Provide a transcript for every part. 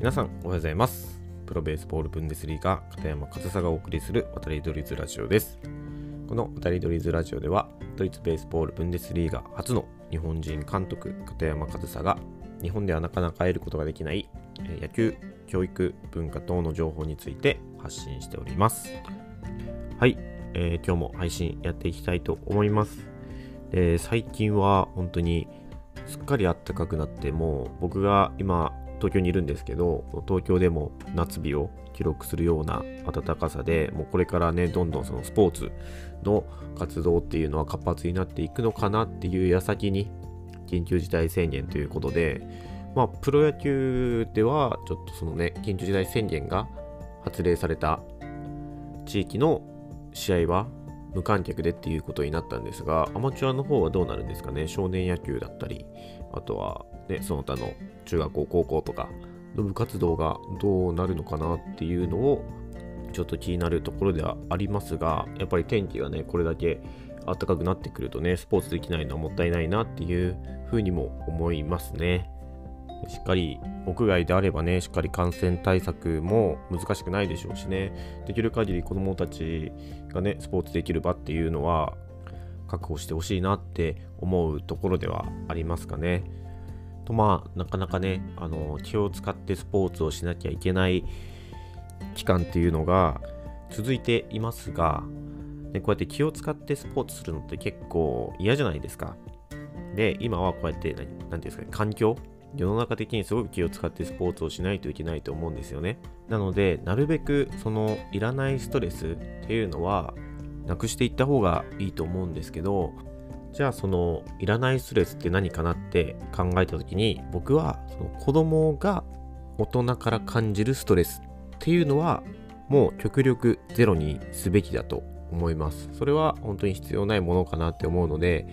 皆さんおはようございます。プロベースボールブンデスリーガ片山和沙がお送りする渡りドリズラジオです。この渡りドリズラジオではドイツベースボールブンデスリーガ初の日本人監督片山和沙が日本ではなかなか得ることができない野球教育文化等の情報について発信しております。はい、えー、今日も配信やっていきたいと思います。最近は本当にすっかり暖かくなってもう僕が今東京にいるんですけど東京でも夏日を記録するような暖かさでもうこれからねどんどんそのスポーツの活動っていうのは活発になっていくのかなっていう矢先に緊急事態宣言ということでまあプロ野球ではちょっとそのね緊急事態宣言が発令された地域の試合は無観客でっていうことになったんですが、アマチュアの方はどうなるんですかね？少年野球だったり、あとは、ね、その他の中学校、高校とかの部活動がどうなるのかなっていうのを、ちょっと気になるところではありますが、やっぱり天気がね、これだけ暖かくなってくるとね、スポーツできないのはもったいないなっていうふうにも思いますね。しっかり屋外であればね、しっかり感染対策も難しくないでしょうしね、できる限り子どもたちがね、スポーツできる場っていうのは確保してほしいなって思うところではありますかね。とまあ、なかなかね、あの気を使ってスポーツをしなきゃいけない期間っていうのが続いていますが、ね、こうやって気を使ってスポーツするのって結構嫌じゃないですか。で、今はこうやって、何て言うんですかね、環境世の中的にすごく気を使ってスポーツをしないといけないと思うんですよね。なので、なるべくそのいらないストレスっていうのはなくしていった方がいいと思うんですけど、じゃあそのいらないストレスって何かなって考えた時に僕はその子供が大人から感じるストレスっていうのはもう極力ゼロにすべきだと思います。それは本当に必要ないものかなって思うので、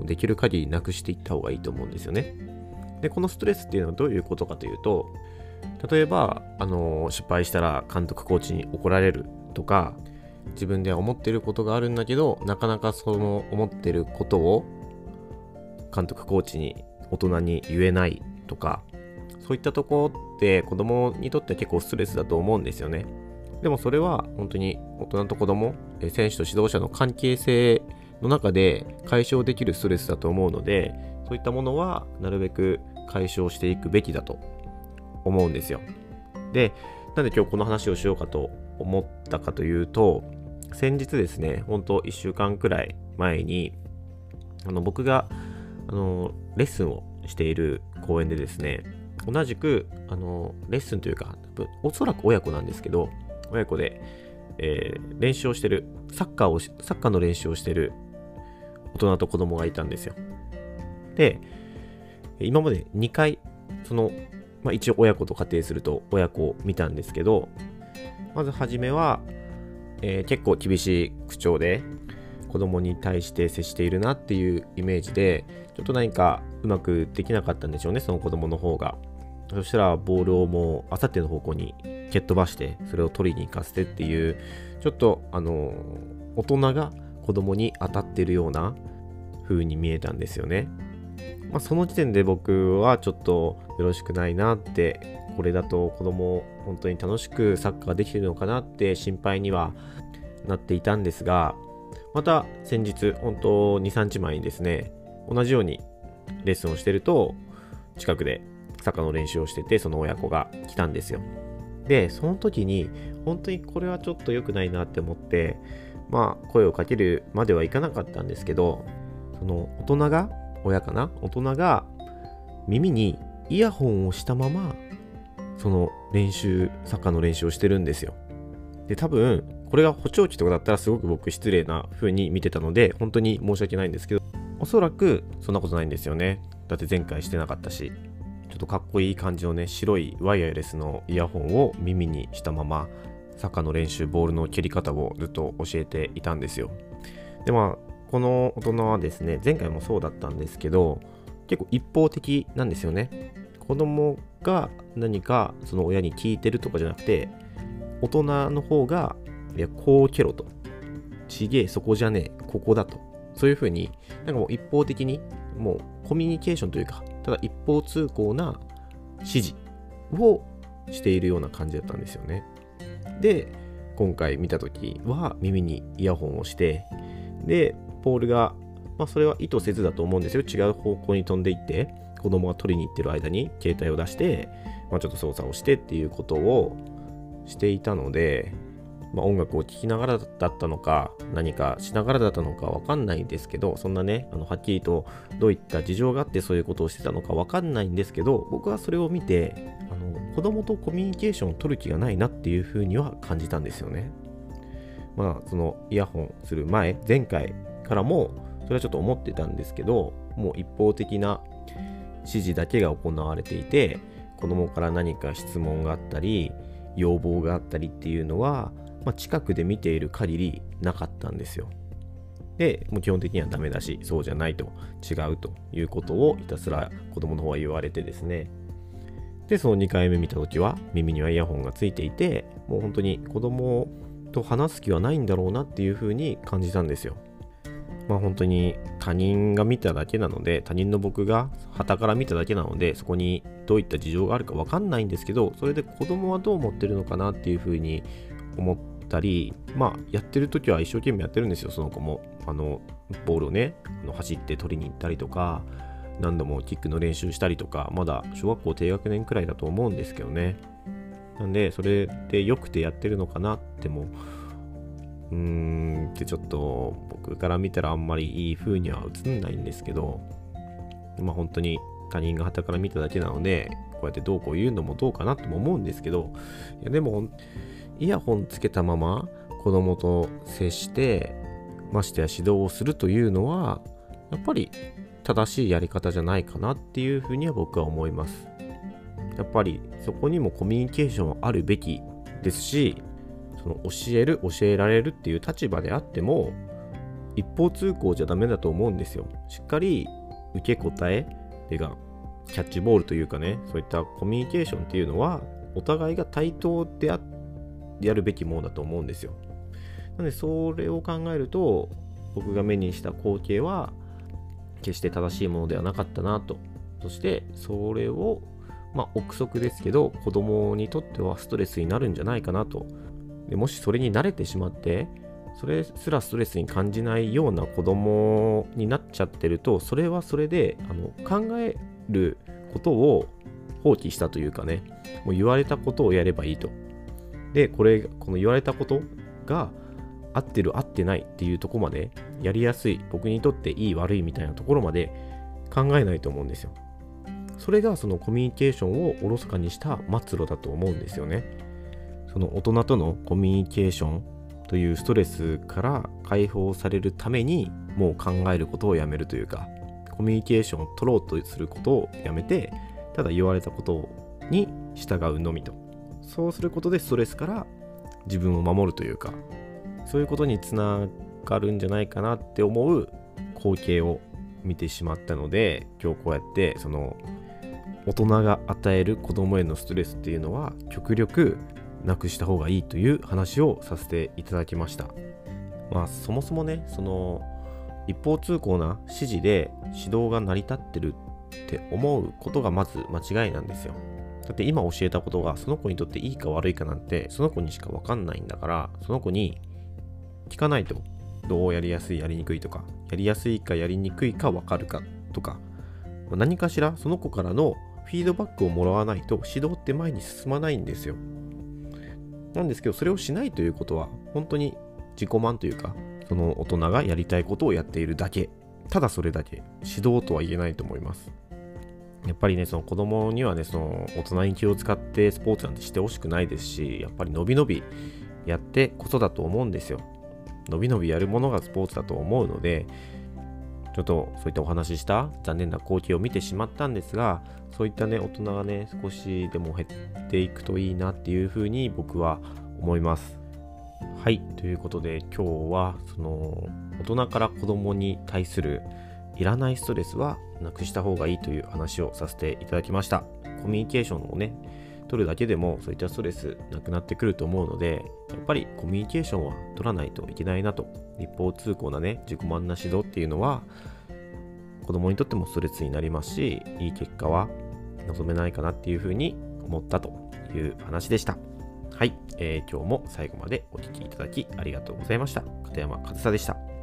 できる限りなくしていった方がいいと思うんですよね。で、このストレスっていうのはどういうことかというと、例えば、あの、失敗したら監督コーチに怒られるとか、自分では思ってることがあるんだけど、なかなかその思ってることを監督コーチに大人に言えないとか、そういったとこって子供にとっては結構ストレスだと思うんですよね。でもそれは本当に大人と子供、選手と指導者の関係性の中で解消できるストレスだと思うので、そういったものはなるべく解消していくべきだと思うんですよ。で、なんで今日この話をしようかと思ったかというと、先日ですね、本当1週間くらい前に、あの僕があのレッスンをしている公園でですね、同じくあのレッスンというか、おそらく親子なんですけど、親子で、えー、練習をしてる、サッカーを、サッカーの練習をしてる大人と子供がいたんですよ。で、今まで2回、その、まあ、一応親子と仮定すると親子を見たんですけど、まず初めは、えー、結構厳しい口調で子供に対して接しているなっていうイメージで、ちょっと何かうまくできなかったんでしょうね、その子供の方が。そしたらボールをもうあさっての方向に蹴っ飛ばして、それを取りに行かせてっていう、ちょっとあの、大人が子供に当たってるような風に見えたんですよね。まあ、その時点で僕はちょっとよろしくないなって、これだと子供本当に楽しくサッカーできてるのかなって心配にはなっていたんですが、また先日、本当2、3日前にですね、同じようにレッスンをしてると、近くでサッカーの練習をしてて、その親子が来たんですよ。で、その時に、本当にこれはちょっと良くないなって思って、まあ、声をかけるまではいかなかったんですけど、その大人が親かな大人が耳にイヤホンをしたままその練習サッカーの練習をしてるんですよ。で多分これが補聴器とかだったらすごく僕失礼な風に見てたので本当に申し訳ないんですけどおそらくそんなことないんですよね。だって前回してなかったしちょっとかっこいい感じのね白いワイヤレスのイヤホンを耳にしたままサッカーの練習ボールの蹴り方をずっと教えていたんですよ。でまあこの大人はですね、前回もそうだったんですけど、結構一方的なんですよね。子供が何かその親に聞いてるとかじゃなくて、大人の方が、いや、こう蹴ろと。ちげえ、そこじゃねえ、ここだと。そういうふうに、なんかもう一方的に、もうコミュニケーションというか、ただ一方通行な指示をしているような感じだったんですよね。で今回見た時は耳にイヤホンをしてでポールが、まあ、それは意図せずだと思うんですよ違う方向に飛んでいって子供が取りに行ってる間に携帯を出して、まあ、ちょっと操作をしてっていうことをしていたので、まあ、音楽を聴きながらだったのか何かしながらだったのかわかんないんですけどそんなねあのはっきりとどういった事情があってそういうことをしてたのかわかんないんですけど僕はそれを見てあの子供とコミュニケーションを取る気がないなっていうふうには感じたんですよね。まあそのイヤホンする前前回からもそれはちょっと思ってたんですけどもう一方的な指示だけが行われていて子供から何か質問があったり要望があったりっていうのはまあ、近くで見ている限りなかったんですよ。で、もう基本的にはダメだし、そうじゃないと違うということをひたすら子供の方は言われてですね。で、その2回目見た時は耳にはイヤホンがついていて、もう本当に子供と話す気はないんだろうなっていうふうに感じたんですよ。まあ本当に他人が見ただけなので、他人の僕が旗から見ただけなので、そこにどういった事情があるかわかんないんですけど、それで子供はどう思ってるのかなっていうふうに思ったり、まあ、やってる時は一生懸命やってるんですよ、その子も。あの、ボールをね、あの走って取りに行ったりとか、何度もキックの練習したりとか、まだ小学校低学年くらいだと思うんですけどね。なんで、それで良くてやってるのかなっても、うーんってちょっと僕から見たらあんまりいい風には映んないんですけど、まあ本当に他人が旗から見ただけなので、こうやってどうこう言うのもどうかなとも思うんですけど、いやでも、イヤホンつけたまま子供と接してましてや指導をするというのはやっぱり正しいやり方じゃないかなっていうふうには僕は思います。やっぱりそこにもコミュニケーションはあるべきですしその教える教えられるっていう立場であっても一方通行じゃダメだと思うんですよしっかり受け答えてかキャッチボールというかねそういったコミュニケーションっていうのはお互いが対等であやるべきものだと思うんですよ。なのでそれを考えると僕が目にした光景は決して正しいものではなかったなと。そしてそれをまあ憶測ですけど子供にとってはストレスになるんじゃないかなと。でもしそれに慣れてしまってそれすらストレスに感じないような子供になっちゃってるとそれはそれであの考えることを放棄したというかねもう言われたことをやればいいとで、これ、この言われたことが合ってる合ってないっていうとこまでやりやすい、僕にとっていい悪いみたいなところまで考えないと思うんですよ。それがそのコミュニケーションをおろそかにした末路だと思うんですよね。その大人とのコミュニケーションというストレスから解放されるためにもう考えることをやめるというかコミュニケーションを取ろうとすることをやめてただ言われたことに従うのみと。そうすることでストレスから自分を守るというかそういうことにつながるんじゃないかなって思う光景を見てしまったので今日こうやってその大人が与える子供へのストレスっていうのは極力なくした方がいいという話をさせていただきました。まあそもそもねその一方通行な指示で指導が成り立ってるって思うことがまず間違いなんですよ。だって今教えたことがその子にとっていいか悪いかなんてその子にしかわかんないんだからその子に聞かないとどうやりやすいやりにくいとかやりやすいかやりにくいかわかるかとか何かしらその子からのフィードバックをもらわないと指導って前に進まないんですよ。なんですけどそれをしないということは本当に自己満というかその大人がやりたいことをやっているだけ。ただそれだけ。指導とは言えないと思います。やっぱりね、その子供にはね、その大人に気を使ってスポーツなんてしてほしくないですし、やっぱりのびのびやってこそだと思うんですよ。のびのびやるものがスポーツだと思うので、ちょっとそういったお話しした残念な光景を見てしまったんですが、そういったね、大人がね、少しでも減っていくといいなっていうふうに僕は思います。はい、ということで今日はその大人から子供に対するいらないストレスはなくした方がいいという話をさせていただきました。コミュニケーションをね、取るだけでもそういったストレスなくなってくると思うので、やっぱりコミュニケーションは取らないといけないなと。一方通行なね、自己満な指導っていうのは、子供にとってもストレスになりますし、いい結果は望めないかなっていうふうに思ったという話でした。はい、えー、今日も最後までお聴きいただきありがとうございました。片山和沙でした。